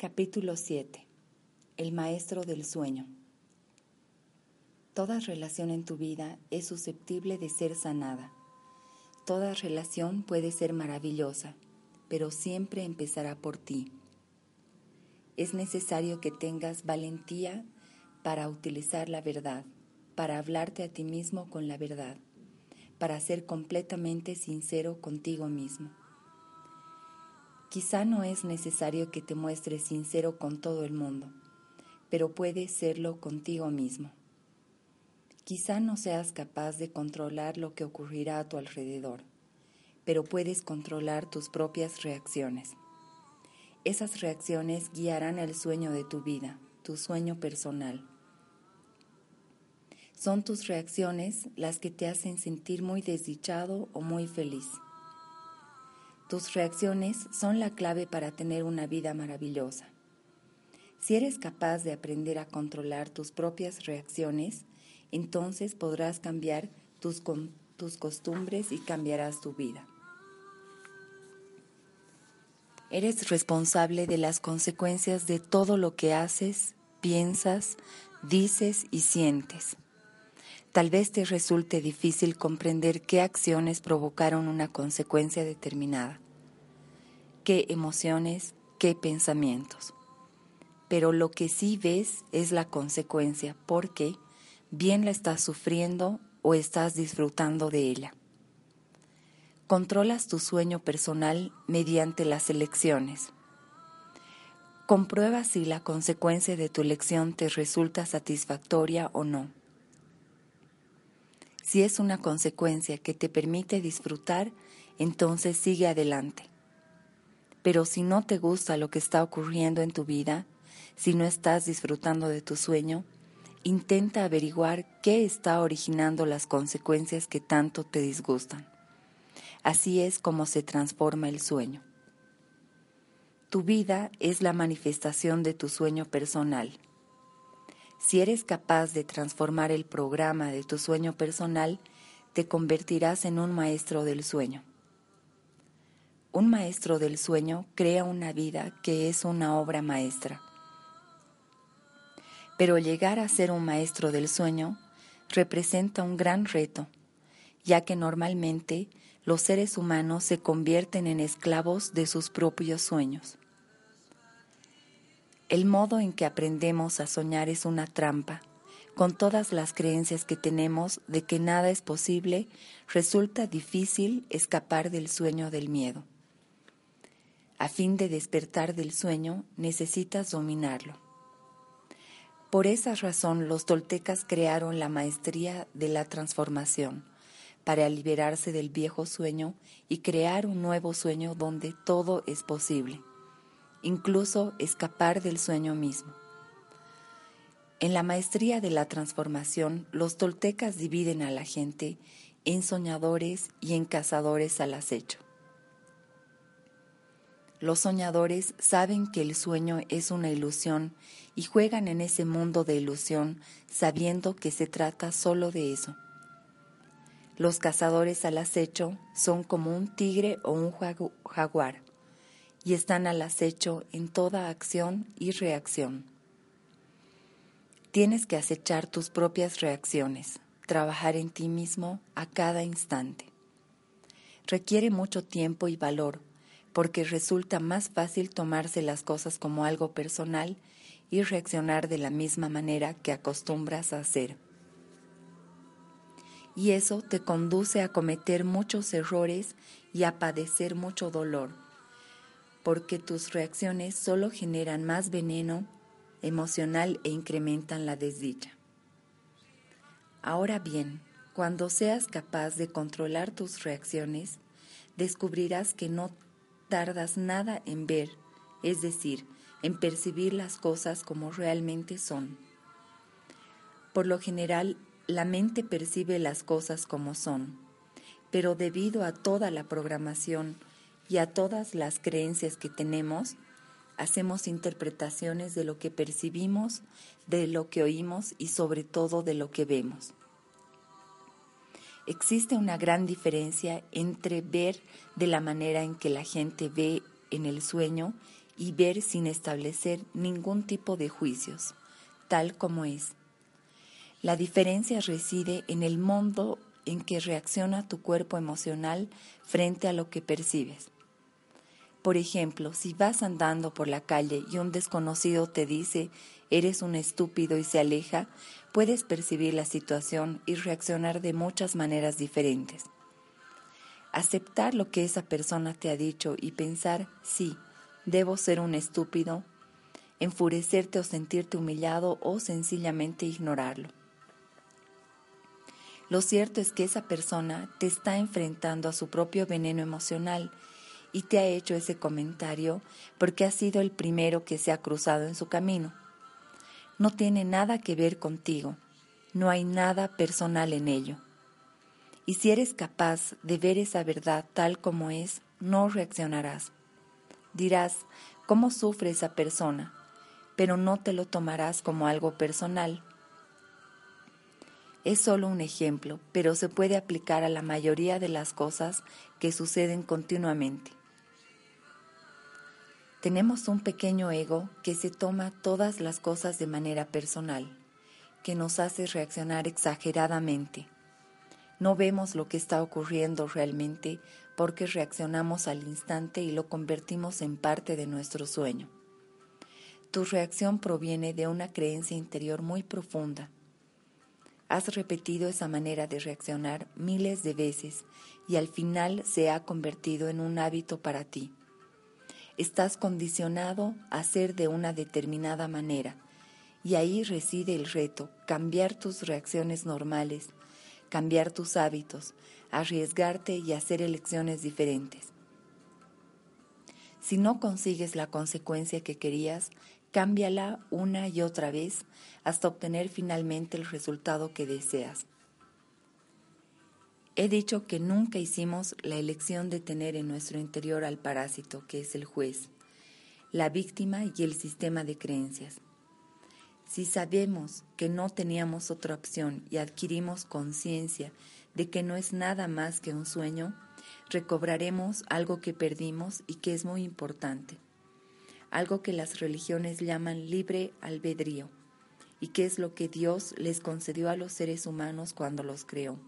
Capítulo 7. El maestro del sueño. Toda relación en tu vida es susceptible de ser sanada. Toda relación puede ser maravillosa, pero siempre empezará por ti. Es necesario que tengas valentía para utilizar la verdad, para hablarte a ti mismo con la verdad, para ser completamente sincero contigo mismo. Quizá no es necesario que te muestres sincero con todo el mundo, pero puedes serlo contigo mismo. Quizá no seas capaz de controlar lo que ocurrirá a tu alrededor, pero puedes controlar tus propias reacciones. Esas reacciones guiarán el sueño de tu vida, tu sueño personal. Son tus reacciones las que te hacen sentir muy desdichado o muy feliz. Tus reacciones son la clave para tener una vida maravillosa. Si eres capaz de aprender a controlar tus propias reacciones, entonces podrás cambiar tus, tus costumbres y cambiarás tu vida. Eres responsable de las consecuencias de todo lo que haces, piensas, dices y sientes. Tal vez te resulte difícil comprender qué acciones provocaron una consecuencia determinada, qué emociones, qué pensamientos. Pero lo que sí ves es la consecuencia porque bien la estás sufriendo o estás disfrutando de ella. Controlas tu sueño personal mediante las elecciones. Comprueba si la consecuencia de tu elección te resulta satisfactoria o no. Si es una consecuencia que te permite disfrutar, entonces sigue adelante. Pero si no te gusta lo que está ocurriendo en tu vida, si no estás disfrutando de tu sueño, intenta averiguar qué está originando las consecuencias que tanto te disgustan. Así es como se transforma el sueño. Tu vida es la manifestación de tu sueño personal. Si eres capaz de transformar el programa de tu sueño personal, te convertirás en un maestro del sueño. Un maestro del sueño crea una vida que es una obra maestra. Pero llegar a ser un maestro del sueño representa un gran reto, ya que normalmente los seres humanos se convierten en esclavos de sus propios sueños. El modo en que aprendemos a soñar es una trampa. Con todas las creencias que tenemos de que nada es posible, resulta difícil escapar del sueño del miedo. A fin de despertar del sueño, necesitas dominarlo. Por esa razón, los toltecas crearon la maestría de la transformación, para liberarse del viejo sueño y crear un nuevo sueño donde todo es posible incluso escapar del sueño mismo. En la maestría de la transformación, los toltecas dividen a la gente en soñadores y en cazadores al acecho. Los soñadores saben que el sueño es una ilusión y juegan en ese mundo de ilusión sabiendo que se trata solo de eso. Los cazadores al acecho son como un tigre o un jaguar y están al acecho en toda acción y reacción. Tienes que acechar tus propias reacciones, trabajar en ti mismo a cada instante. Requiere mucho tiempo y valor, porque resulta más fácil tomarse las cosas como algo personal y reaccionar de la misma manera que acostumbras a hacer. Y eso te conduce a cometer muchos errores y a padecer mucho dolor porque tus reacciones solo generan más veneno emocional e incrementan la desdicha. Ahora bien, cuando seas capaz de controlar tus reacciones, descubrirás que no tardas nada en ver, es decir, en percibir las cosas como realmente son. Por lo general, la mente percibe las cosas como son, pero debido a toda la programación y a todas las creencias que tenemos, hacemos interpretaciones de lo que percibimos, de lo que oímos y sobre todo de lo que vemos. Existe una gran diferencia entre ver de la manera en que la gente ve en el sueño y ver sin establecer ningún tipo de juicios, tal como es. La diferencia reside en el mundo en que reacciona tu cuerpo emocional frente a lo que percibes. Por ejemplo, si vas andando por la calle y un desconocido te dice eres un estúpido y se aleja, puedes percibir la situación y reaccionar de muchas maneras diferentes. Aceptar lo que esa persona te ha dicho y pensar, sí, debo ser un estúpido, enfurecerte o sentirte humillado o sencillamente ignorarlo. Lo cierto es que esa persona te está enfrentando a su propio veneno emocional y te ha hecho ese comentario porque ha sido el primero que se ha cruzado en su camino. No tiene nada que ver contigo, no hay nada personal en ello. Y si eres capaz de ver esa verdad tal como es, no reaccionarás. Dirás, ¿cómo sufre esa persona? Pero no te lo tomarás como algo personal. Es solo un ejemplo, pero se puede aplicar a la mayoría de las cosas que suceden continuamente. Tenemos un pequeño ego que se toma todas las cosas de manera personal, que nos hace reaccionar exageradamente. No vemos lo que está ocurriendo realmente porque reaccionamos al instante y lo convertimos en parte de nuestro sueño. Tu reacción proviene de una creencia interior muy profunda. Has repetido esa manera de reaccionar miles de veces y al final se ha convertido en un hábito para ti estás condicionado a ser de una determinada manera. Y ahí reside el reto, cambiar tus reacciones normales, cambiar tus hábitos, arriesgarte y hacer elecciones diferentes. Si no consigues la consecuencia que querías, cámbiala una y otra vez hasta obtener finalmente el resultado que deseas. He dicho que nunca hicimos la elección de tener en nuestro interior al parásito, que es el juez, la víctima y el sistema de creencias. Si sabemos que no teníamos otra opción y adquirimos conciencia de que no es nada más que un sueño, recobraremos algo que perdimos y que es muy importante, algo que las religiones llaman libre albedrío, y que es lo que Dios les concedió a los seres humanos cuando los creó.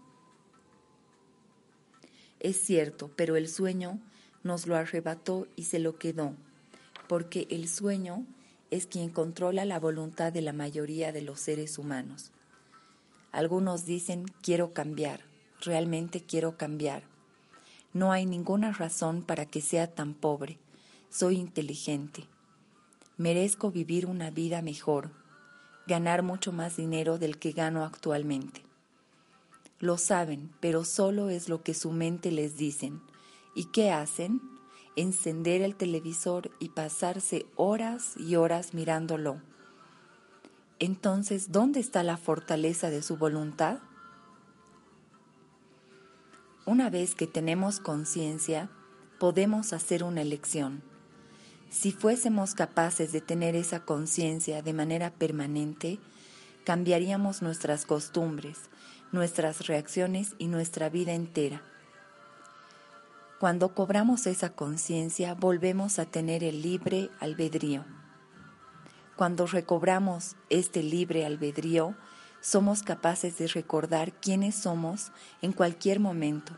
Es cierto, pero el sueño nos lo arrebató y se lo quedó, porque el sueño es quien controla la voluntad de la mayoría de los seres humanos. Algunos dicen quiero cambiar, realmente quiero cambiar. No hay ninguna razón para que sea tan pobre. Soy inteligente. Merezco vivir una vida mejor, ganar mucho más dinero del que gano actualmente. Lo saben, pero solo es lo que su mente les dicen. ¿Y qué hacen? Encender el televisor y pasarse horas y horas mirándolo. Entonces, ¿dónde está la fortaleza de su voluntad? Una vez que tenemos conciencia, podemos hacer una elección. Si fuésemos capaces de tener esa conciencia de manera permanente, cambiaríamos nuestras costumbres, nuestras reacciones y nuestra vida entera. Cuando cobramos esa conciencia, volvemos a tener el libre albedrío. Cuando recobramos este libre albedrío, somos capaces de recordar quiénes somos en cualquier momento.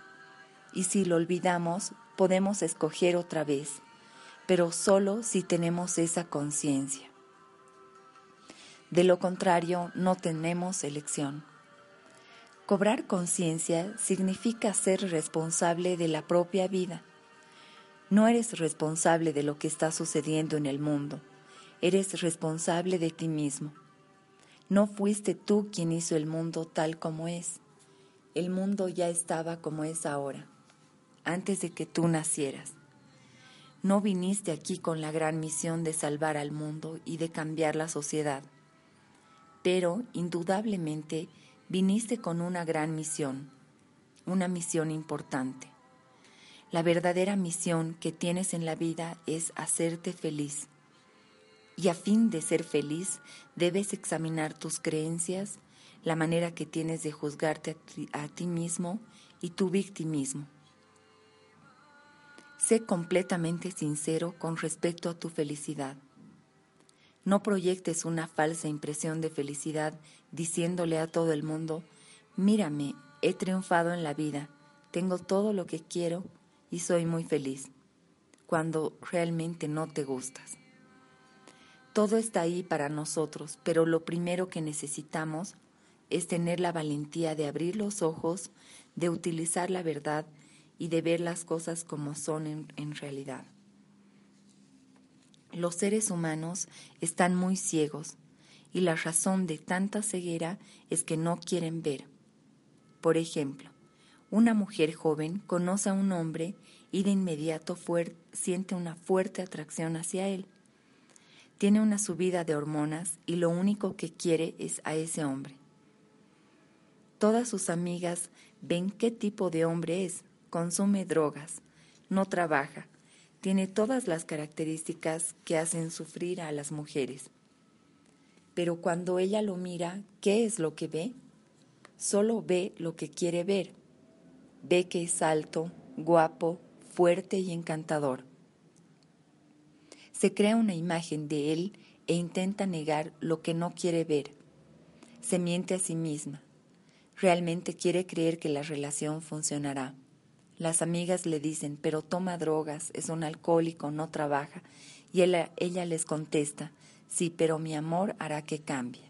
Y si lo olvidamos, podemos escoger otra vez, pero solo si tenemos esa conciencia. De lo contrario, no tenemos elección. Cobrar conciencia significa ser responsable de la propia vida. No eres responsable de lo que está sucediendo en el mundo, eres responsable de ti mismo. No fuiste tú quien hizo el mundo tal como es. El mundo ya estaba como es ahora, antes de que tú nacieras. No viniste aquí con la gran misión de salvar al mundo y de cambiar la sociedad, pero indudablemente viniste con una gran misión, una misión importante. La verdadera misión que tienes en la vida es hacerte feliz. Y a fin de ser feliz, debes examinar tus creencias, la manera que tienes de juzgarte a ti, mismo y tu victimismo. Sé completamente sincero con respecto a tu felicidad. No proyectes una falsa impresión de felicidad diciéndole a todo el mundo, mírame, he triunfado en la vida, tengo todo lo que quiero y soy muy feliz, cuando realmente no te gustas. Todo está ahí para nosotros, pero lo primero que necesitamos es tener la valentía de abrir los ojos, de utilizar la verdad y de ver las cosas como son en, realidad. Los seres humanos están muy ciegos y la razón de tanta ceguera es que no quieren ver. Por ejemplo, una mujer joven conoce a un hombre y de inmediato siente una fuerte atracción hacia él. Tiene una subida de hormonas y lo único que quiere es a ese hombre. Todas sus amigas ven qué tipo de hombre es, consume drogas, no trabaja, tiene todas las características que hacen sufrir a las mujeres. Pero cuando ella lo mira, ¿qué es lo que ve? Solo ve lo que quiere ver. Ve que es alto, guapo, fuerte y encantador. Se crea una imagen de él e intenta negar lo que no quiere ver. Se miente a sí misma. Realmente quiere creer que la relación funcionará. Las amigas le dicen, pero toma drogas, es un alcohólico, no trabaja. Y ella, les contesta, sí, pero mi amor hará que cambie.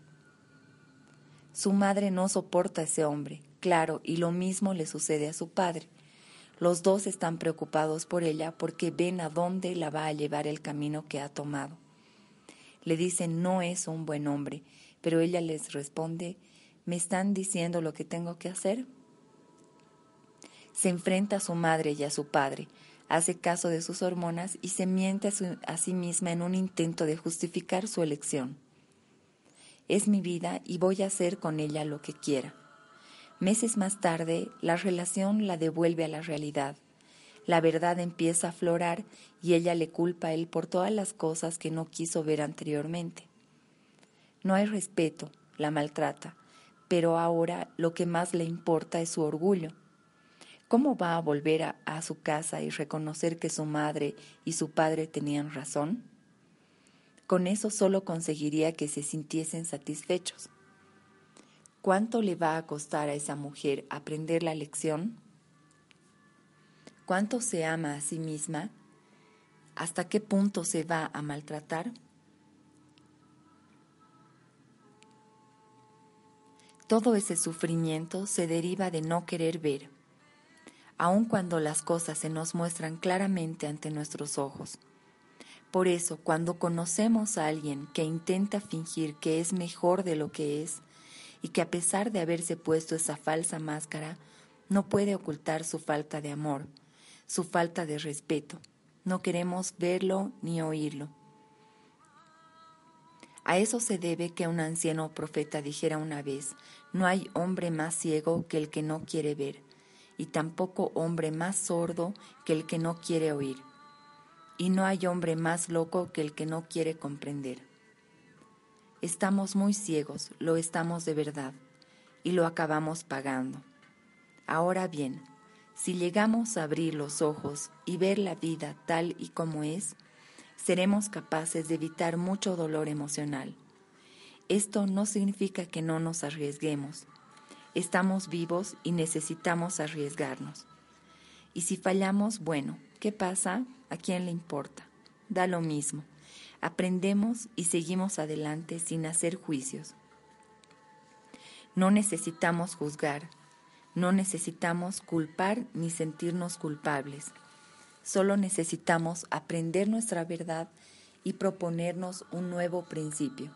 Su madre no soporta a ese hombre, claro, y lo mismo le sucede a su padre. Los dos están preocupados por ella porque ven a dónde la va a llevar el camino que ha tomado. Le dicen no es un buen hombre, pero ella les responde, ¿me están diciendo lo que tengo que hacer? se enfrenta a su madre y a su padre, hace caso de sus hormonas y se miente a, sí misma en un intento de justificar su elección. Es mi vida y voy a hacer con ella lo que quiera. Meses más tarde, la relación la devuelve a la realidad. La verdad empieza a aflorar y ella le culpa a él por todas las cosas que no quiso ver anteriormente. No hay respeto, la maltrata, pero ahora lo que más le importa es su orgullo ¿Cómo va a volver a, su casa y reconocer que su madre y su padre tenían razón? Con eso solo conseguiría que se sintiesen satisfechos. ¿Cuánto le va a costar a esa mujer aprender la lección? ¿Cuánto se ama a sí misma? ¿Hasta qué punto se va a maltratar? Todo ese sufrimiento se deriva de no querer ver aun cuando las cosas se nos muestran claramente ante nuestros ojos. Por eso, cuando conocemos a alguien que intenta fingir que es mejor de lo que es, y que a pesar de haberse puesto esa falsa máscara, no puede ocultar su falta de amor, su falta de respeto, no queremos verlo ni oírlo. A eso se debe que un anciano profeta dijera una vez, no hay hombre más ciego que el que no quiere ver y tampoco hombre más sordo que el que no quiere oír, y no hay hombre más loco que el que no quiere comprender. Estamos muy ciegos, lo estamos de verdad, y lo acabamos pagando. Ahora bien, si llegamos a abrir los ojos y ver la vida tal y como es, seremos capaces de evitar mucho dolor emocional. Esto no significa que no nos arriesguemos, Estamos vivos y necesitamos arriesgarnos. Y si fallamos, bueno, ¿qué pasa? ¿A quién le importa? Da lo mismo. Aprendemos y seguimos adelante sin hacer juicios. No necesitamos juzgar, no necesitamos culpar ni sentirnos culpables. Solo necesitamos aprender nuestra verdad y proponernos un nuevo principio.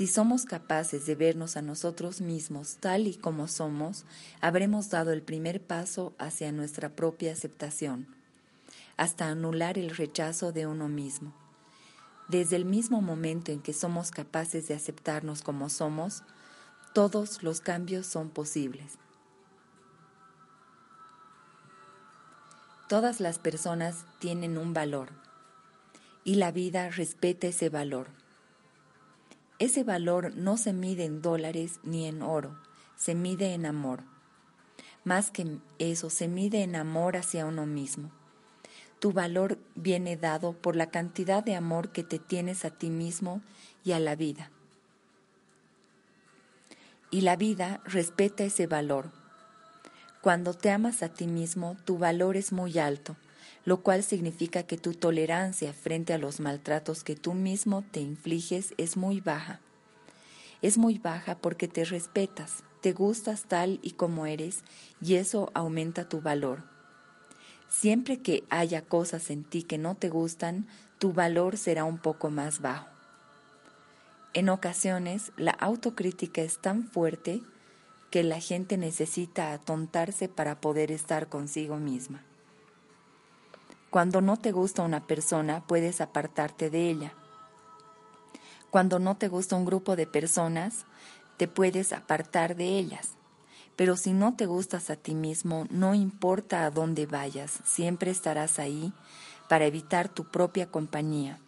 Si somos capaces de vernos a nosotros mismos tal y como somos, habremos dado el primer paso hacia nuestra propia aceptación, hasta anular el rechazo de uno mismo. Desde el mismo momento en que somos capaces de aceptarnos como somos, todos los cambios son posibles. Todas las personas tienen un valor y la vida respeta ese valor. Ese valor no se mide en dólares ni en oro, se mide en amor. Más que eso, se mide en amor hacia uno mismo. Tu valor viene dado por la cantidad de amor que te tienes a ti mismo y a la vida. Y la vida respeta ese valor. Cuando te amas a ti mismo, tu valor es muy alto, lo cual significa que tu tolerancia frente a los maltratos que tú mismo te infliges es muy baja. Es muy baja porque te respetas, te gustas tal y como eres y eso aumenta tu valor. Siempre que haya cosas en ti que no te gustan, tu valor será un poco más bajo. En ocasiones, la autocrítica es tan fuerte que la gente necesita atontarse para poder estar consigo misma. Cuando no te gusta una persona, puedes apartarte de ella. Cuando no te gusta un grupo de personas, te puedes apartar de ellas. Pero si no te gustas a ti mismo, no importa a dónde vayas, siempre estarás ahí para evitar tu propia compañía.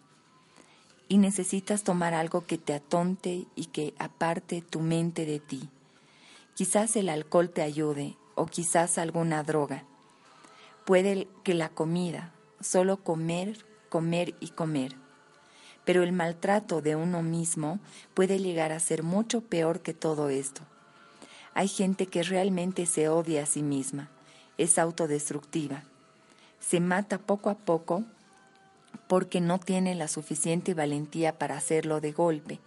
Y necesitas tomar algo que te atonte y que aparte tu mente de ti. Quizás el alcohol te ayude o quizás alguna droga. Puede que la comida, solo comer, comer y comer. Pero el maltrato de uno mismo puede llegar a ser mucho peor que todo esto. Hay gente que realmente se odia a sí misma, es autodestructiva. Se mata poco a poco porque no tiene la suficiente valentía para hacerlo de golpe.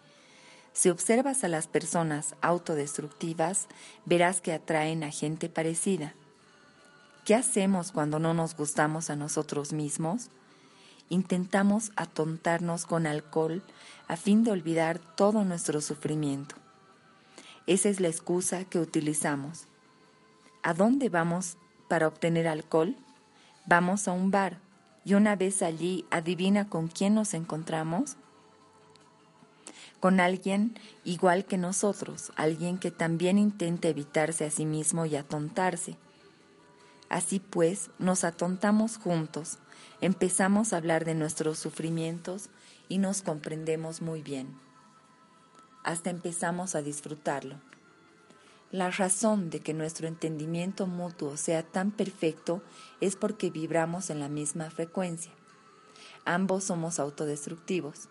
Si observas a las personas autodestructivas, verás que atraen a gente parecida. ¿Qué hacemos cuando no nos gustamos a nosotros mismos? Intentamos atontarnos con alcohol a fin de olvidar todo nuestro sufrimiento. Esa es la excusa que utilizamos. ¿A dónde vamos para obtener alcohol? Vamos a un bar y una vez allí, adivina con quién nos encontramos. Con alguien igual que nosotros, alguien que también intenta evitarse a sí mismo y atontarse. Así pues, nos atontamos juntos, empezamos a hablar de nuestros sufrimientos y nos comprendemos muy bien hasta empezamos a disfrutarlo. La razón de que nuestro entendimiento mutuo sea tan perfecto es porque vibramos en la misma frecuencia. Ambos somos autodestructivos.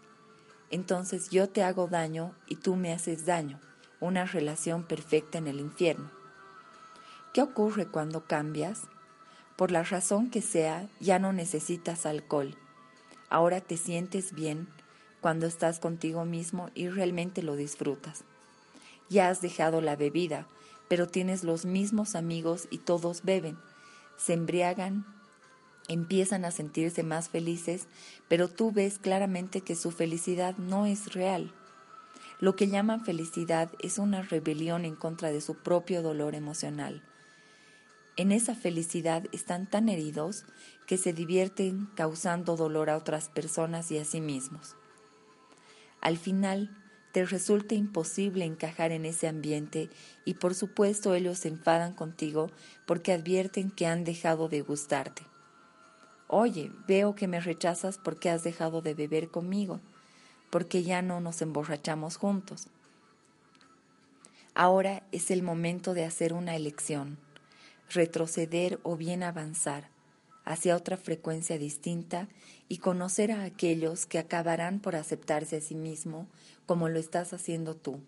Entonces yo te hago daño y tú me haces daño, una relación perfecta en el infierno. ¿Qué ocurre cuando cambias? Por la razón que sea, ya no necesitas alcohol. Ahora te sientes bien cuando estás contigo mismo y realmente lo disfrutas. Ya has dejado la bebida, pero tienes los mismos amigos y todos beben, se embriagan, empiezan a sentirse más felices, pero tú ves claramente que su felicidad no es real. Lo que llaman felicidad es una rebelión en contra de su propio dolor emocional. En esa felicidad están tan heridos que se divierten causando dolor a otras personas y a sí mismos. Al final, te resulta imposible encajar en ese ambiente y por supuesto ellos se enfadan contigo porque advierten que han dejado de gustarte. Oye, veo que me rechazas porque has dejado de beber conmigo, porque ya no nos emborrachamos juntos. Ahora es el momento de hacer una elección, retroceder o bien avanzar hacia otra frecuencia distinta y conocer a aquellos que acabarán por aceptarse a sí mismo como lo estás haciendo tú.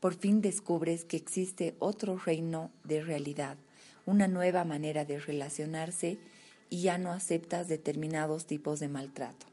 Por fin descubres que existe otro reino de realidad, una nueva manera de relacionarse y ya no aceptas determinados tipos de maltrato.